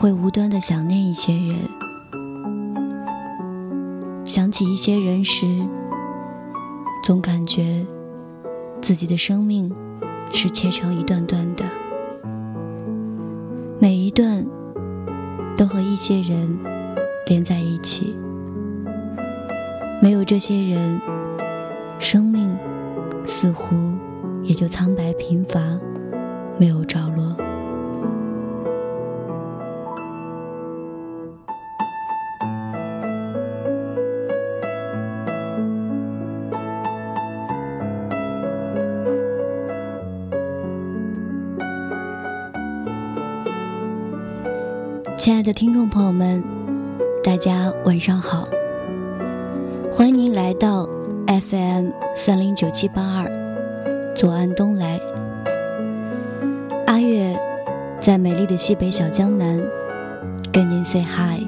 会无端的想念一些人，想起一些人时，总感觉自己的生命是切成一段段的，每一段都和一些人连在一起。没有这些人，生命似乎也就苍白贫乏，没有着落。亲爱的听众朋友们，大家晚上好。欢迎您来到 FM 三零九七八二，左岸东来。阿月在美丽的西北小江南跟您 say hi。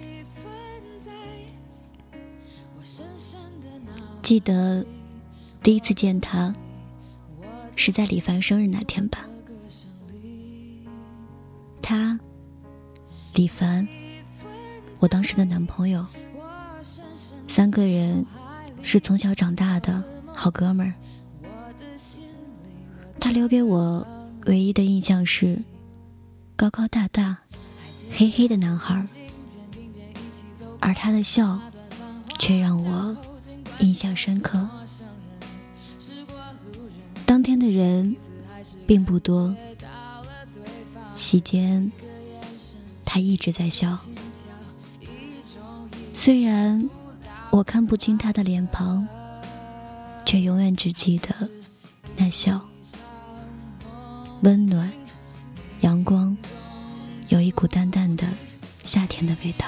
记得第一次见他，是在李凡生日那天吧。他，李凡，我当时的男朋友，三个人是从小长大的好哥们儿。他留给我唯一的印象是高高大大、黑黑的男孩，而他的笑。却让我印象深刻。当天的人并不多，席间他一直在笑。虽然我看不清他的脸庞，却永远只记得那笑，温暖，阳光，有一股淡淡的夏天的味道。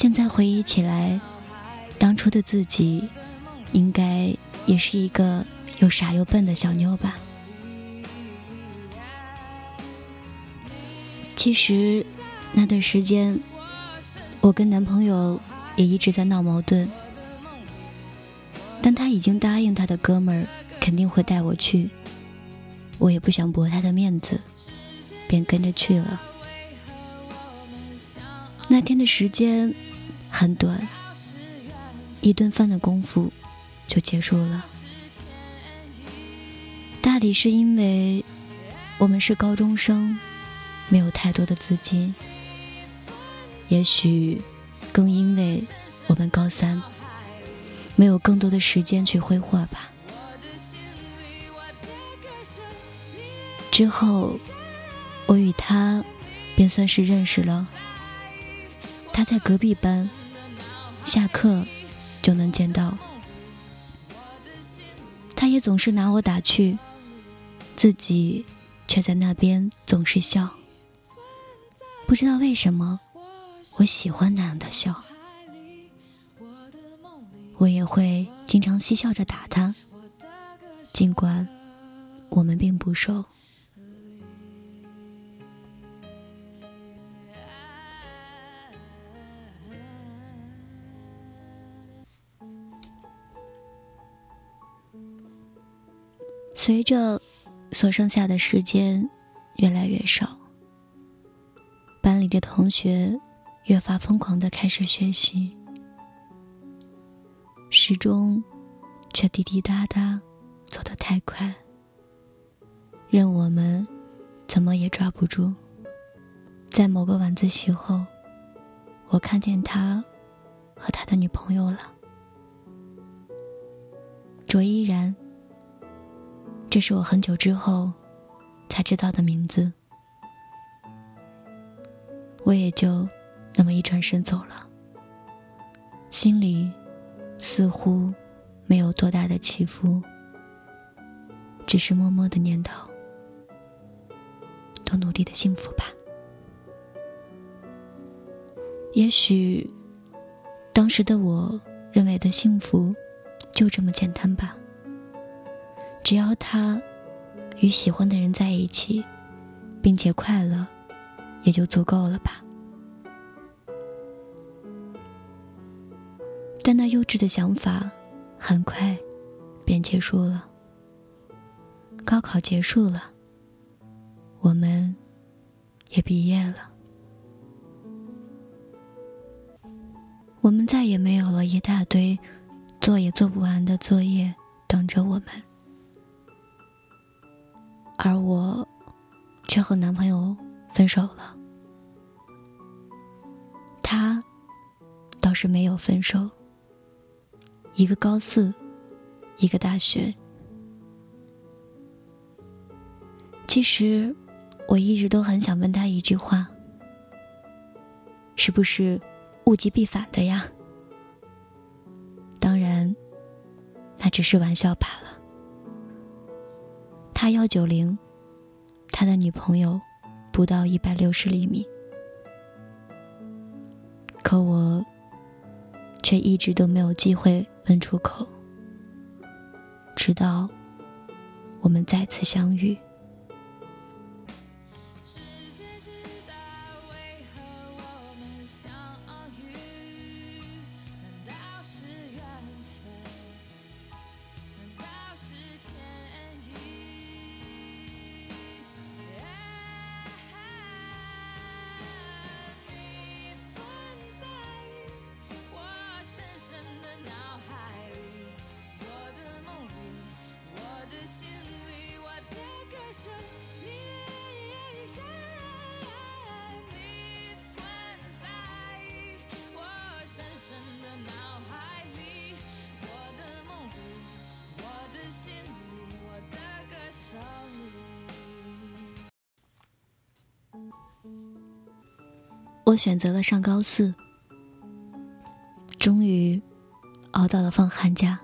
现在回忆起来，当初的自己，应该也是一个又傻又笨的小妞吧。其实那段时间，我跟男朋友也一直在闹矛盾，但他已经答应他的哥们儿肯定会带我去，我也不想驳他的面子，便跟着去了。那天的时间。很短，一顿饭的功夫就结束了。大抵是因为我们是高中生，没有太多的资金；也许更因为我们高三，没有更多的时间去挥霍吧。之后，我与他便算是认识了。他在隔壁班。下课就能见到，他也总是拿我打趣，自己却在那边总是笑。不知道为什么，我喜欢那样的笑。我也会经常嬉笑着打他，尽管我们并不熟。随着所剩下的时间越来越少，班里的同学越发疯狂的开始学习，时钟却滴滴答答走得太快，任我们怎么也抓不住。在某个晚自习后，我看见他和他的女朋友了，卓依然。这是我很久之后才知道的名字，我也就那么一转身走了，心里似乎没有多大的起伏，只是默默的念叨：多努力的幸福吧。也许，当时的我认为的幸福，就这么简单吧。只要他与喜欢的人在一起，并且快乐，也就足够了吧。但那幼稚的想法，很快便结束了。高考结束了，我们也毕业了。我们再也没有了一大堆做也做不完的作业等着我们，而我却和男朋友分手了。他倒是没有分手，一个高四，一个大学。其实我一直都很想问他一句话：是不是？物极必反的呀，当然，那只是玩笑罢了。他幺九零，他的女朋友不到一百六十厘米，可我却一直都没有机会问出口，直到我们再次相遇。我选择了上高四，终于熬到了放寒假，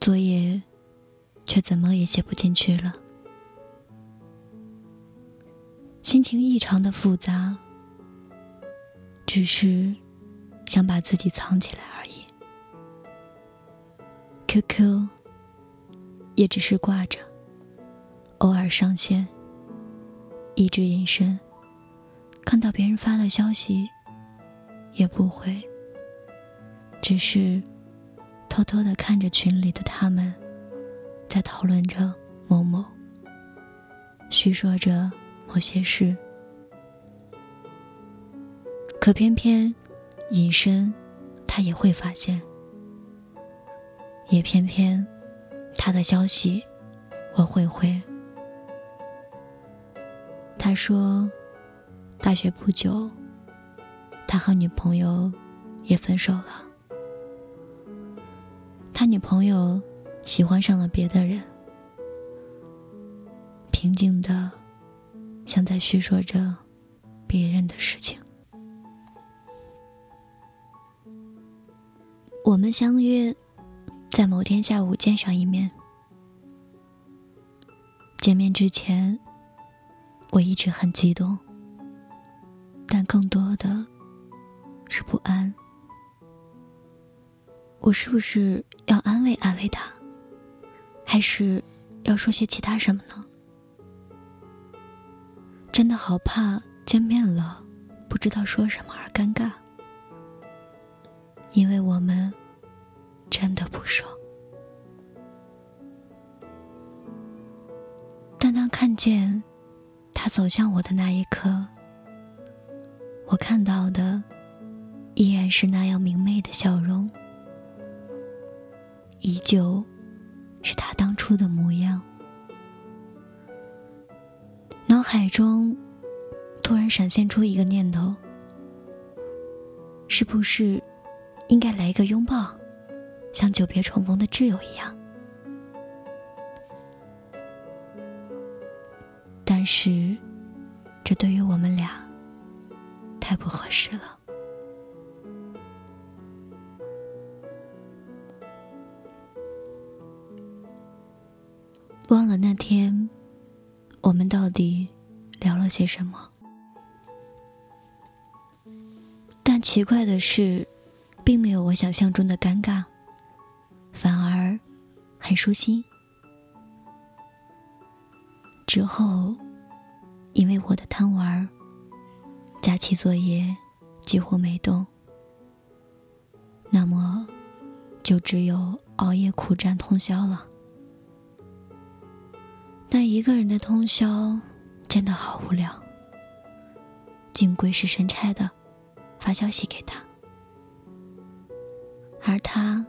作业却怎么也写不进去了，心情异常的复杂，只是想把自己藏起来而已。QQ 也只是挂着，偶尔上线，一直隐身。看到别人发的消息，也不回，只是偷偷的看着群里的他们，在讨论着某某，叙说着某些事。可偏偏隐身，他也会发现，也偏偏他的消息我会回。他说。大学不久，他和女朋友也分手了。他女朋友喜欢上了别的人，平静的像在叙说着别人的事情。我们相约在某天下午见上一面。见面之前，我一直很激动。更多的是不安。我是不是要安慰安慰他，还是要说些其他什么呢？真的好怕见面了不知道说什么而尴尬，因为我们真的不熟。但当看见他走向我的那一刻，我看到的依然是那样明媚的笑容，依旧是他当初的模样。脑海中突然闪现出一个念头：是不是应该来一个拥抱，像久别重逢的挚友一样？但是，这对于我们俩太不合适了。忘了那天，我们到底聊了些什么？但奇怪的是，并没有我想象中的尴尬，反而很舒心。之后，因为我的贪玩，假期作业几乎没动，那么就只有熬夜苦战通宵了。但一个人的通宵真的好无聊，竟鬼使神差的发消息给他，而他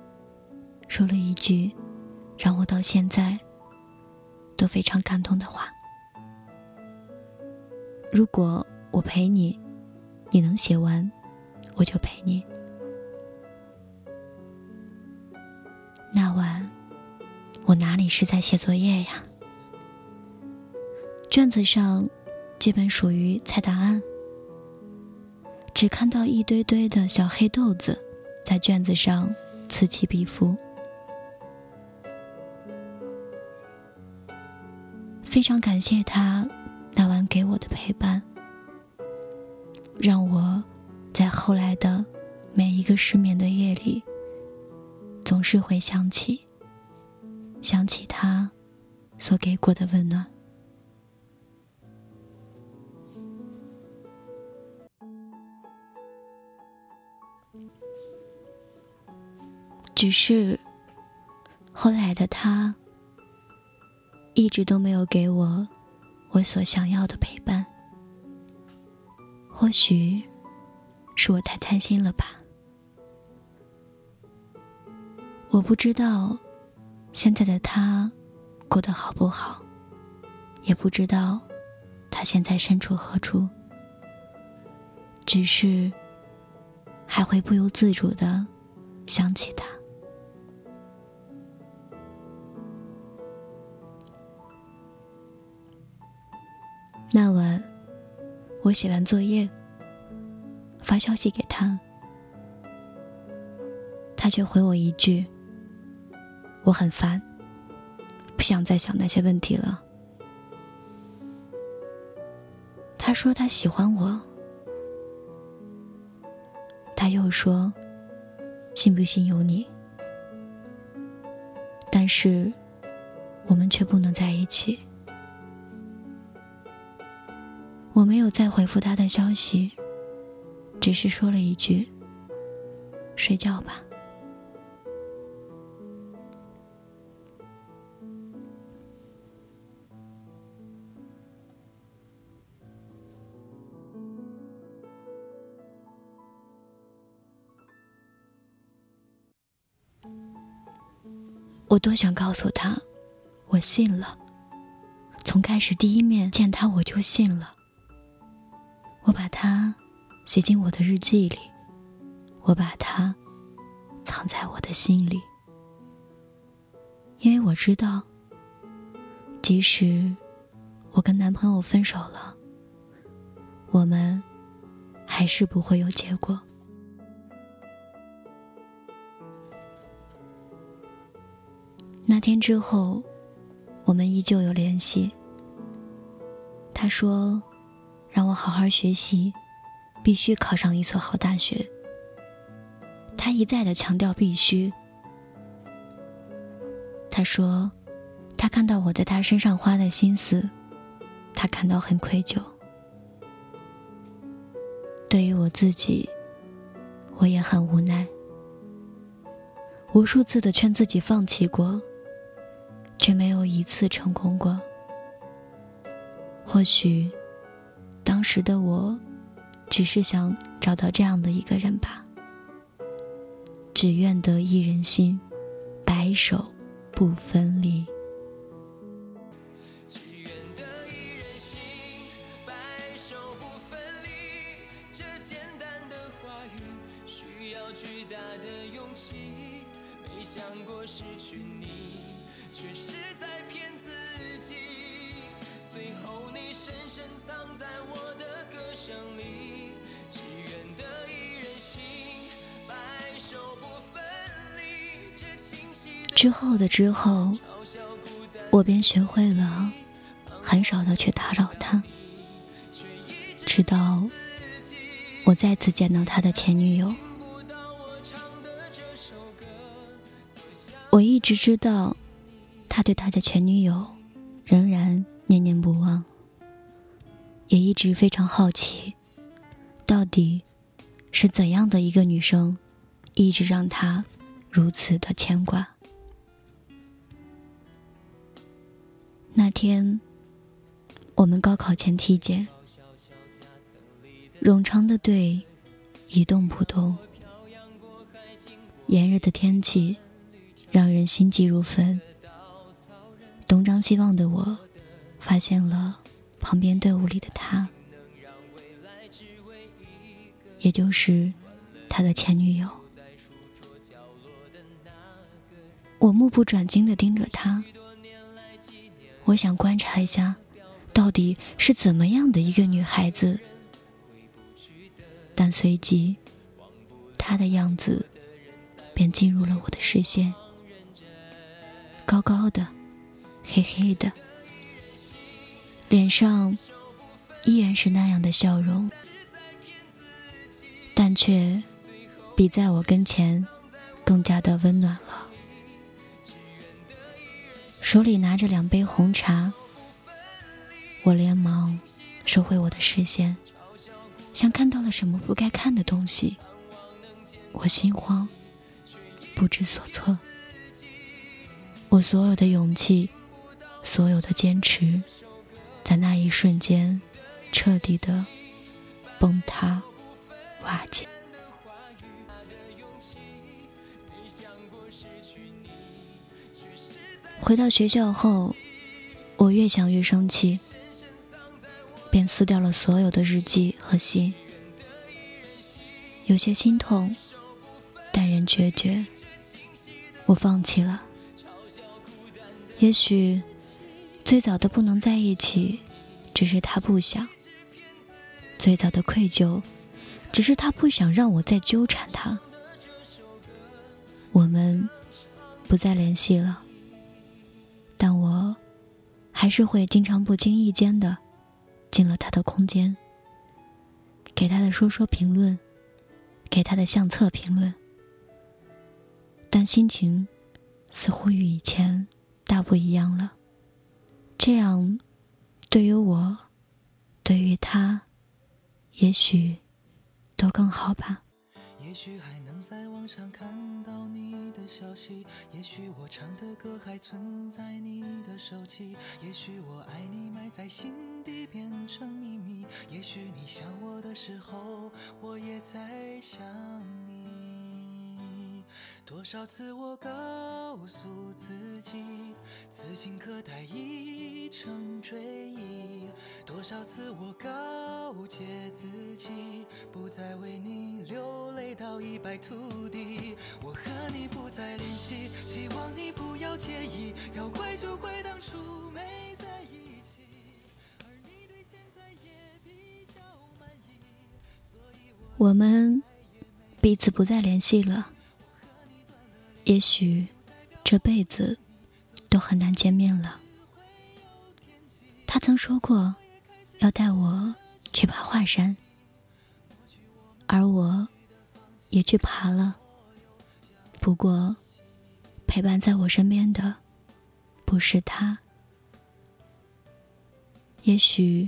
说了一句让我到现在都非常感动的话：“如果我陪你，你能写完，我就陪你。”那晚我哪里是在写作业呀？卷子上，基本属于猜答案。只看到一堆堆的小黑豆子，在卷子上此起彼伏。非常感谢他那晚给我的陪伴，让我在后来的每一个失眠的夜里，总是会想起，想起他所给过的温暖。只是，后来的他，一直都没有给我我所想要的陪伴。或许是我太贪心了吧。我不知道现在的他过得好不好，也不知道他现在身处何处。只是还会不由自主的想起他。那晚，我写完作业，发消息给他，他却回我一句：“我很烦，不想再想那些问题了。”他说他喜欢我，他又说：“信不信由你。”但是，我们却不能在一起。没有再回复他的消息，只是说了一句：“睡觉吧。”我多想告诉他，我信了。从开始第一面见他，我就信了。我把它写进我的日记里，我把它藏在我的心里，因为我知道，即使我跟男朋友分手了，我们还是不会有结果。那天之后，我们依旧有联系。他说。让我好好学习，必须考上一所好大学。他一再的强调必须。他说，他看到我在他身上花的心思，他感到很愧疚。对于我自己，我也很无奈。无数次的劝自己放弃过，却没有一次成功过。或许。当时的我，只是想找到这样的一个人吧。只愿得一人心，白首不分离。之后的之后，我便学会了很少的去打扰他，直到我再次见到他的前女友。我一直知道，他对他的前女友仍然念念不忘，也一直非常好奇，到底是怎样的一个女生，一直让他如此的牵挂。那天，我们高考前体检，冗长的队一动不动。炎热的天气让人心急如焚。东张西望的我，发现了旁边队伍里的他，也就是他的前女友。我目不转睛的盯着他。我想观察一下，到底是怎么样的一个女孩子。但随即，她的样子便进入了我的视线。高高的，黑黑的，脸上依然是那样的笑容，但却比在我跟前更加的温暖了。手里拿着两杯红茶，我连忙收回我的视线，像看到了什么不该看的东西。我心慌，不知所措。我所有的勇气，所有的坚持，在那一瞬间彻底的崩塌、瓦解。回到学校后，我越想越生气，便撕掉了所有的日记和信。有些心痛，但仍决绝。我放弃了。也许，最早的不能在一起，只是他不想；最早的愧疚，只是他不想让我再纠缠他。我们不再联系了。但我还是会经常不经意间的进了他的空间，给他的说说评论，给他的相册评论。但心情似乎与以前大不一样了。这样，对于我，对于他，也许都更好吧。也许还能在网上看到你的消息，也许我唱的歌还存在你的手机，也许我爱你埋在心底变成秘密，也许你想我的时候，我也在想你。多少次我告诉自己，此情可待已成追忆；多少次我告诫自己，不再为你流泪到一败涂地。我和你不再联系，希望你不要介意。要怪就怪当初没在一起，而你对现在也比较满意。所以我们彼此不再联系了。也许这辈子都很难见面了。他曾说过要带我去爬华山，而我也去爬了。不过，陪伴在我身边的不是他。也许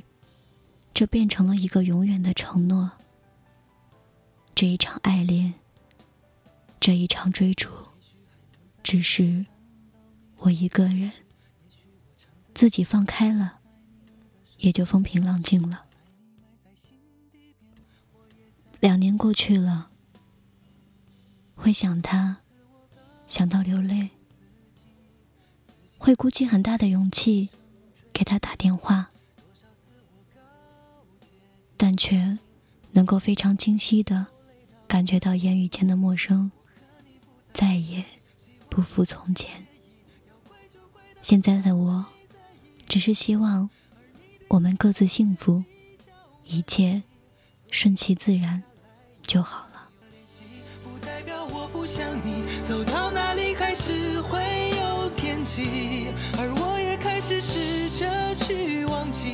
这变成了一个永远的承诺。这一场爱恋，这一场追逐。只是我一个人，自己放开了，也就风平浪静了。两年过去了，会想他，想到流泪。会鼓起很大的勇气给他打电话，但却能够非常清晰的感觉到言语间的陌生，再也不复从前。现在的我，只是希望我们各自幸福，一切顺其自然就好了。不代表我不想你，走到哪里还是会有天际，而我也开始试着去忘记，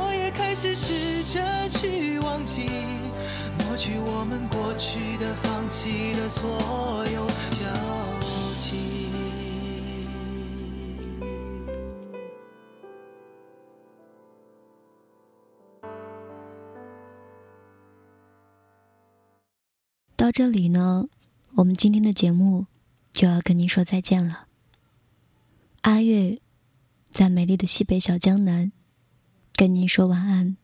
开始试着去忘记，抹去我们过去的、放弃的所有交集。到这里呢，我们今天的节目就要跟您说再见了。阿月在美丽的西北小江南跟您说晚安。